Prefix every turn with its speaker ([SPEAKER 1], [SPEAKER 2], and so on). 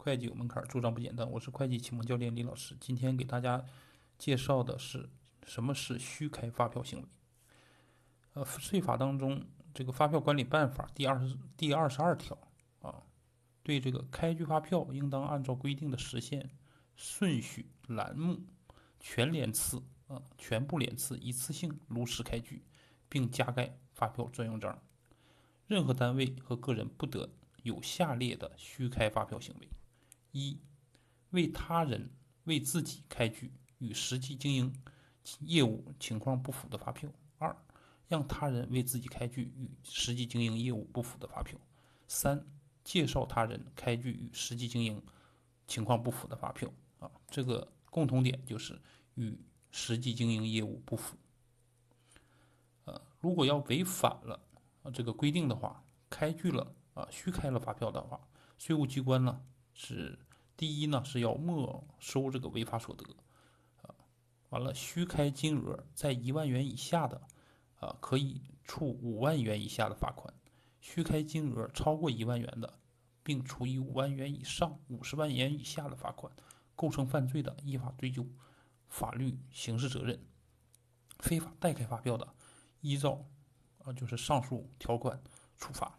[SPEAKER 1] 会计有门槛，做账不简单。我是会计启蒙教练李老师，今天给大家介绍的是什么是虚开发票行为。呃，税法当中这个发票管理办法第二十第二十二条啊，对这个开具发票应当按照规定的时限、顺序、栏目全连次啊全部连次一次性如实开具，并加盖发票专用章。任何单位和个人不得有下列的虚开发票行为。一、为他人为自己开具与实际经营业务情况不符的发票；二、让他人为自己开具与实际经营业务不符的发票；三、介绍他人开具与实际经营情况不符的发票。啊，这个共同点就是与实际经营业务不符。呃，如果要违反了啊这个规定的话，开具了啊虚开了发票的话，税务机关呢？是第一呢，是要没收这个违法所得，啊，完了虚开金额在一万元以下的，啊，可以处五万元以下的罚款；虚开金额超过一万元的，并处以五万元以上五十万元以下的罚款。构成犯罪的，依法追究法律刑事责任；非法代开发票的，依照啊就是上述条款处罚。